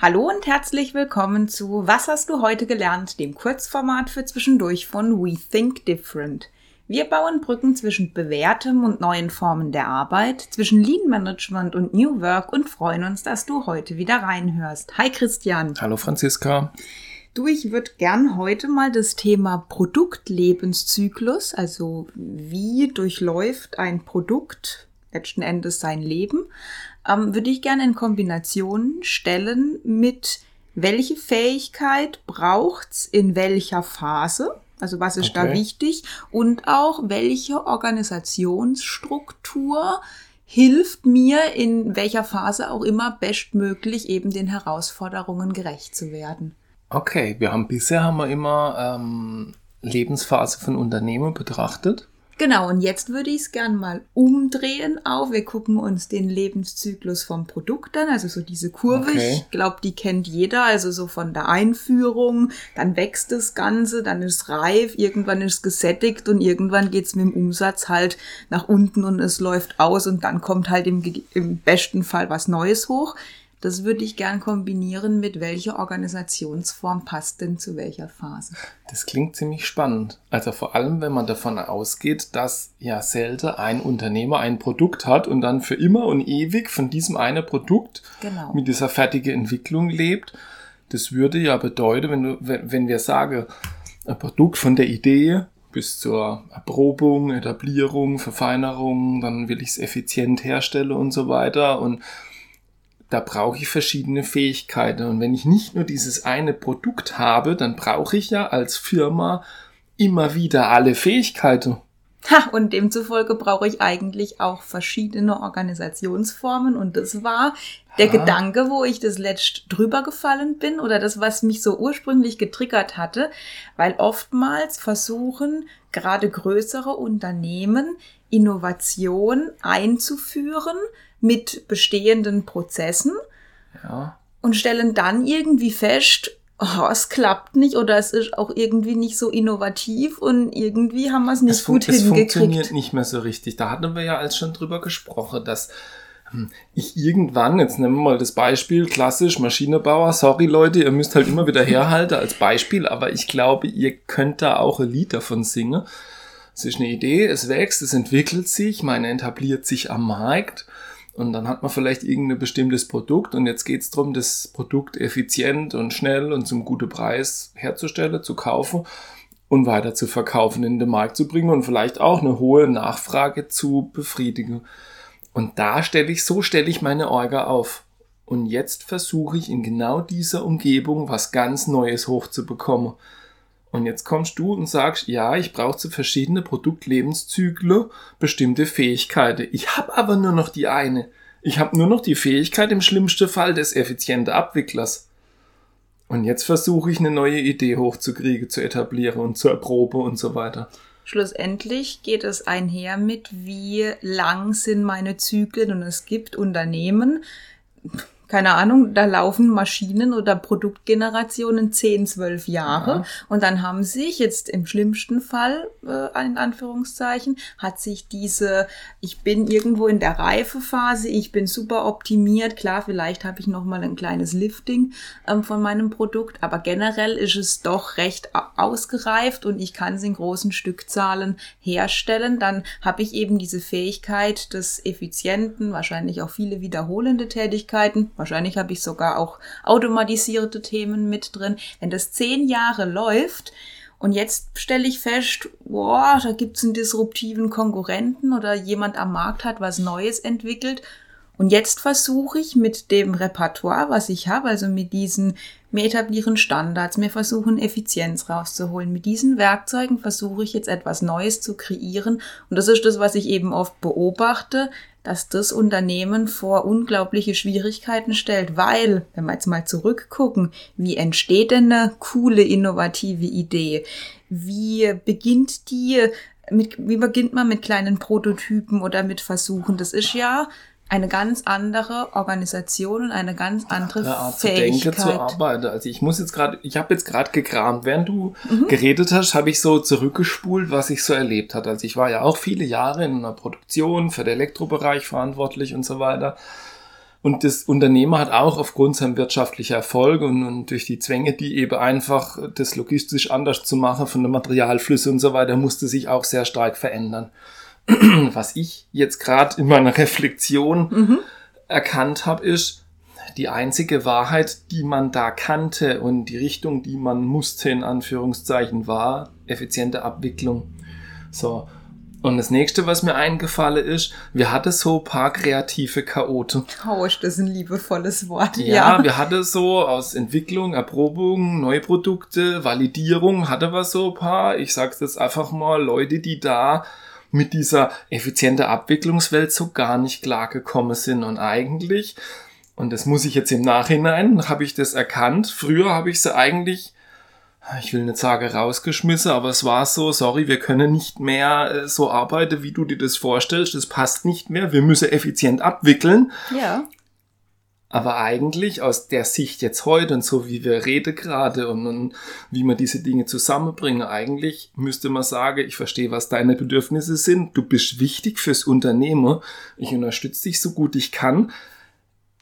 Hallo und herzlich willkommen zu Was hast du heute gelernt, dem Kurzformat für zwischendurch von We Think Different. Wir bauen Brücken zwischen bewährtem und neuen Formen der Arbeit, zwischen Lean Management und New Work und freuen uns, dass du heute wieder reinhörst. Hi Christian. Hallo Franziska. Du, ich würde gern heute mal das Thema Produktlebenszyklus, also wie durchläuft ein Produkt letzten Endes sein Leben, ähm, würde ich gerne in Kombination stellen mit welche Fähigkeit braucht's in welcher Phase? Also was ist okay. da wichtig? Und auch welche Organisationsstruktur hilft mir in welcher Phase auch immer bestmöglich eben den Herausforderungen gerecht zu werden. Okay, wir haben bisher haben wir immer ähm, Lebensphase von Unternehmen betrachtet. Genau, und jetzt würde ich es gern mal umdrehen auf. Wir gucken uns den Lebenszyklus vom Produkt an, also so diese Kurve. Okay. Ich glaube, die kennt jeder, also so von der Einführung, dann wächst das Ganze, dann ist reif, irgendwann ist es gesättigt und irgendwann geht's mit dem Umsatz halt nach unten und es läuft aus und dann kommt halt im, im besten Fall was Neues hoch. Das würde ich gern kombinieren mit welcher Organisationsform passt denn zu welcher Phase. Das klingt ziemlich spannend. Also vor allem, wenn man davon ausgeht, dass ja selten ein Unternehmer ein Produkt hat und dann für immer und ewig von diesem einen Produkt genau. mit dieser fertigen Entwicklung lebt. Das würde ja bedeuten, wenn, du, wenn, wir sagen, ein Produkt von der Idee bis zur Erprobung, Etablierung, Verfeinerung, dann will ich es effizient herstellen und so weiter und da brauche ich verschiedene Fähigkeiten. Und wenn ich nicht nur dieses eine Produkt habe, dann brauche ich ja als Firma immer wieder alle Fähigkeiten. Ha, und demzufolge brauche ich eigentlich auch verschiedene Organisationsformen. Und das war der ha. Gedanke, wo ich das letzt drüber gefallen bin oder das, was mich so ursprünglich getriggert hatte, weil oftmals versuchen gerade größere Unternehmen Innovation einzuführen, mit bestehenden Prozessen ja. und stellen dann irgendwie fest, oh, es klappt nicht oder es ist auch irgendwie nicht so innovativ und irgendwie haben wir es nicht es gut hingekriegt. Es funktioniert nicht mehr so richtig. Da hatten wir ja als schon drüber gesprochen, dass hm, ich irgendwann, jetzt nehmen wir mal das Beispiel, klassisch Maschinenbauer, sorry Leute, ihr müsst halt immer wieder herhalten als Beispiel, aber ich glaube, ihr könnt da auch ein Lied davon singen. Es ist eine Idee, es wächst, es entwickelt sich, meine etabliert sich am Markt und dann hat man vielleicht irgendein bestimmtes Produkt und jetzt geht es darum, das Produkt effizient und schnell und zum guten Preis herzustellen, zu kaufen und weiter zu verkaufen, in den Markt zu bringen und vielleicht auch eine hohe Nachfrage zu befriedigen. Und da stelle ich, so stelle ich meine Orga auf. Und jetzt versuche ich in genau dieser Umgebung was ganz Neues hochzubekommen. Und jetzt kommst du und sagst, ja, ich brauche zu verschiedene Produktlebenszyklen bestimmte Fähigkeiten. Ich habe aber nur noch die eine. Ich habe nur noch die Fähigkeit im schlimmsten Fall des effizienten Abwicklers. Und jetzt versuche ich eine neue Idee hochzukriegen, zu etablieren und zu erproben und so weiter. Schlussendlich geht es einher mit, wie lang sind meine Zyklen und es gibt Unternehmen, keine Ahnung, da laufen Maschinen oder Produktgenerationen 10, 12 Jahre. Ja. und dann haben sich jetzt im schlimmsten Fall, äh, in Anführungszeichen, hat sich diese, ich bin irgendwo in der Reifephase, ich bin super optimiert, klar, vielleicht habe ich noch mal ein kleines Lifting ähm, von meinem Produkt, aber generell ist es doch recht ausgereift und ich kann es in großen Stückzahlen herstellen, dann habe ich eben diese Fähigkeit des effizienten, wahrscheinlich auch viele wiederholende Tätigkeiten, Wahrscheinlich habe ich sogar auch automatisierte Themen mit drin. Wenn das zehn Jahre läuft, und jetzt stelle ich fest, boah, da gibt es einen disruptiven Konkurrenten oder jemand am Markt hat was Neues entwickelt. Und jetzt versuche ich mit dem Repertoire, was ich habe, also mit diesen, wir etablieren Standards, wir versuchen Effizienz rauszuholen. Mit diesen Werkzeugen versuche ich jetzt etwas Neues zu kreieren. Und das ist das, was ich eben oft beobachte, dass das Unternehmen vor unglaubliche Schwierigkeiten stellt, weil, wenn wir jetzt mal zurückgucken, wie entsteht denn eine coole, innovative Idee? Wie beginnt die, mit, wie beginnt man mit kleinen Prototypen oder mit Versuchen? Das ist ja eine ganz andere Organisation und eine ganz andere eine Art Fähigkeit. zu denken, zu arbeiten. Also ich muss jetzt gerade, ich habe jetzt gerade gekramt, während du mhm. geredet hast, habe ich so zurückgespult, was ich so erlebt hat. Also ich war ja auch viele Jahre in einer Produktion für den Elektrobereich verantwortlich und so weiter. Und das Unternehmer hat auch aufgrund seinem wirtschaftlichen Erfolg und, und durch die Zwänge, die eben einfach das logistisch anders zu machen von den Materialflüssen und so weiter, musste sich auch sehr stark verändern. Was ich jetzt gerade in meiner Reflexion mhm. erkannt habe, ist, die einzige Wahrheit, die man da kannte und die Richtung, die man musste, in Anführungszeichen, war effiziente Abwicklung. So. Und das nächste, was mir eingefallen ist, wir hatten so paar kreative Chaoten. Oh, ist das ein liebevolles Wort. Ja, ja. wir hatten so aus Entwicklung, Erprobung, Neuprodukte, Validierung, hatte wir so paar, ich sag's jetzt einfach mal, Leute, die da mit dieser effiziente Abwicklungswelt so gar nicht klargekommen sind. Und eigentlich, und das muss ich jetzt im Nachhinein, habe ich das erkannt. Früher habe ich sie eigentlich ich will nicht sagen rausgeschmissen, aber es war so, sorry, wir können nicht mehr äh, so arbeiten, wie du dir das vorstellst, das passt nicht mehr, wir müssen effizient abwickeln. Ja. Aber eigentlich aus der Sicht jetzt heute und so wie wir reden gerade und, und wie wir diese Dinge zusammenbringen, eigentlich müsste man sagen, ich verstehe, was deine Bedürfnisse sind, du bist wichtig fürs Unternehmen, ich unterstütze dich so gut ich kann.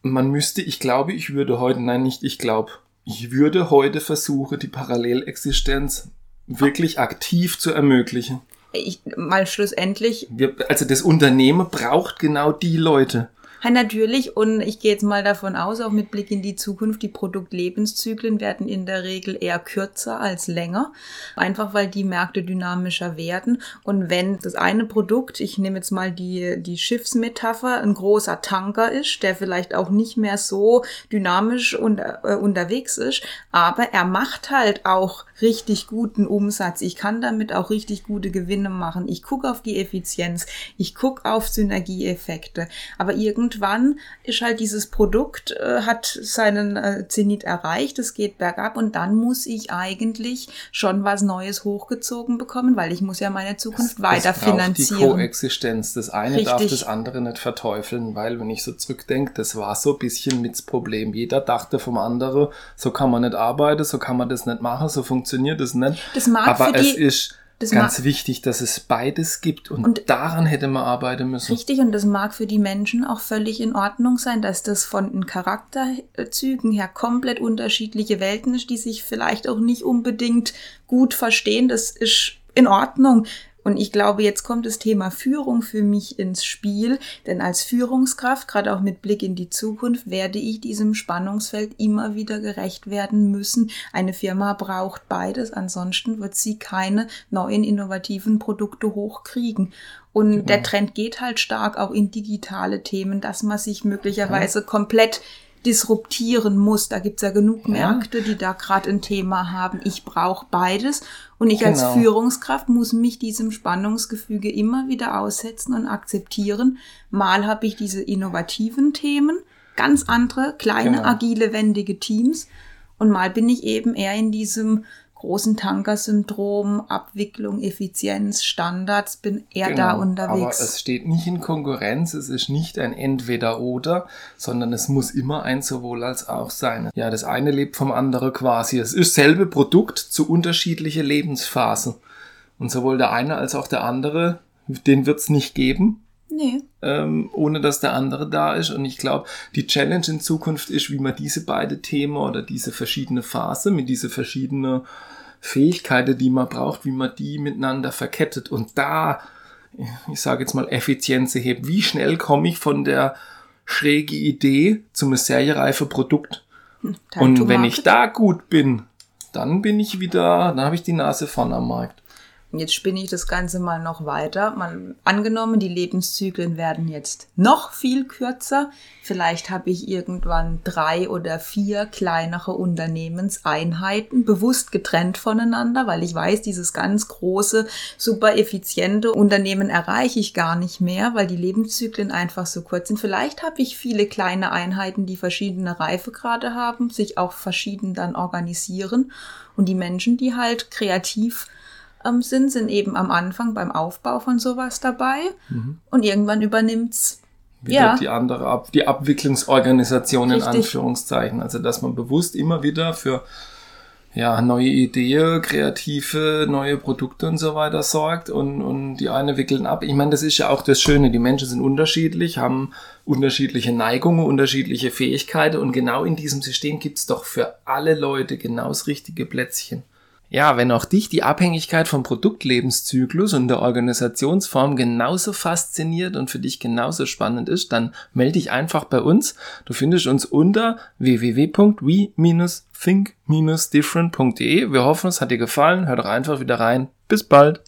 Man müsste, ich glaube, ich würde heute, nein, nicht ich glaube, ich würde heute versuchen, die Parallelexistenz wirklich aktiv zu ermöglichen. Ich, mal schlussendlich. Wir, also das Unternehmen braucht genau die Leute. Ja, natürlich. Und ich gehe jetzt mal davon aus, auch mit Blick in die Zukunft, die Produktlebenszyklen werden in der Regel eher kürzer als länger. Einfach weil die Märkte dynamischer werden. Und wenn das eine Produkt, ich nehme jetzt mal die, die Schiffsmetapher, ein großer Tanker ist, der vielleicht auch nicht mehr so dynamisch unter, äh, unterwegs ist, aber er macht halt auch richtig guten Umsatz. Ich kann damit auch richtig gute Gewinne machen. Ich gucke auf die Effizienz. Ich gucke auf Synergieeffekte. Aber irgendwie irgendwann ist halt dieses Produkt, äh, hat seinen äh, Zenit erreicht, es geht bergab und dann muss ich eigentlich schon was Neues hochgezogen bekommen, weil ich muss ja meine Zukunft es, weiter es finanzieren. Die Koexistenz. Das eine Richtig. darf das andere nicht verteufeln, weil wenn ich so zurückdenke, das war so ein bisschen mit das Problem. Jeder dachte vom anderen, so kann man nicht arbeiten, so kann man das nicht machen, so funktioniert das nicht. Das mag Aber für es ist das Ganz wichtig, dass es beides gibt und, und, daran hätte man arbeiten müssen. Richtig, und das mag für die Menschen auch völlig in Ordnung sein, dass das von den Charakterzügen her komplett unterschiedliche Welten ist, die sich vielleicht auch nicht unbedingt gut verstehen. Das ist in Ordnung. Und ich glaube, jetzt kommt das Thema Führung für mich ins Spiel, denn als Führungskraft, gerade auch mit Blick in die Zukunft, werde ich diesem Spannungsfeld immer wieder gerecht werden müssen. Eine Firma braucht beides, ansonsten wird sie keine neuen innovativen Produkte hochkriegen. Und genau. der Trend geht halt stark auch in digitale Themen, dass man sich möglicherweise ja. komplett disruptieren muss. Da gibt's ja genug Märkte, die da gerade ein Thema haben. Ich brauche beides und ich genau. als Führungskraft muss mich diesem Spannungsgefüge immer wieder aussetzen und akzeptieren. Mal habe ich diese innovativen Themen, ganz andere, kleine, genau. agile, wendige Teams. Und mal bin ich eben eher in diesem großen Tankersyndrom, Abwicklung, Effizienz, Standards, bin eher genau, da unterwegs. Aber es steht nicht in Konkurrenz, es ist nicht ein Entweder-Oder, sondern es muss immer ein sowohl als auch sein. Ja, das eine lebt vom anderen quasi. Es ist selbe Produkt zu unterschiedliche Lebensphasen. Und sowohl der eine als auch der andere, den wird es nicht geben. Nee. Ähm, ohne dass der andere da ist. Und ich glaube, die Challenge in Zukunft ist, wie man diese beiden Themen oder diese verschiedene Phase mit diese verschiedenen Fähigkeiten, die man braucht, wie man die miteinander verkettet und da, ich sage jetzt mal, Effizienz hebt. Wie schnell komme ich von der schräge Idee zum seriereife Produkt? Hm, und wenn ich da gut bin, dann bin ich wieder, dann habe ich die Nase vorn am Markt. Jetzt spinne ich das Ganze mal noch weiter. Man, angenommen, die Lebenszyklen werden jetzt noch viel kürzer. Vielleicht habe ich irgendwann drei oder vier kleinere Unternehmenseinheiten bewusst getrennt voneinander, weil ich weiß, dieses ganz große, super effiziente Unternehmen erreiche ich gar nicht mehr, weil die Lebenszyklen einfach so kurz sind. Vielleicht habe ich viele kleine Einheiten, die verschiedene Reifegrade haben, sich auch verschieden dann organisieren und die Menschen, die halt kreativ ähm, sind, sind eben am Anfang beim Aufbau von sowas dabei mhm. und irgendwann übernimmt's wieder ja. die andere Ab die Abwicklungsorganisation Richtig. in Anführungszeichen. Also dass man bewusst immer wieder für ja, neue Ideen, kreative, neue Produkte und so weiter sorgt und, und die eine wickeln ab. Ich meine, das ist ja auch das Schöne. Die Menschen sind unterschiedlich, haben unterschiedliche Neigungen, unterschiedliche Fähigkeiten und genau in diesem System gibt's doch für alle Leute genau das richtige Plätzchen. Ja, wenn auch dich die Abhängigkeit vom Produktlebenszyklus und der Organisationsform genauso fasziniert und für dich genauso spannend ist, dann melde dich einfach bei uns. Du findest uns unter www.we-think-different.de. Wir hoffen, es hat dir gefallen. Hör doch einfach wieder rein. Bis bald.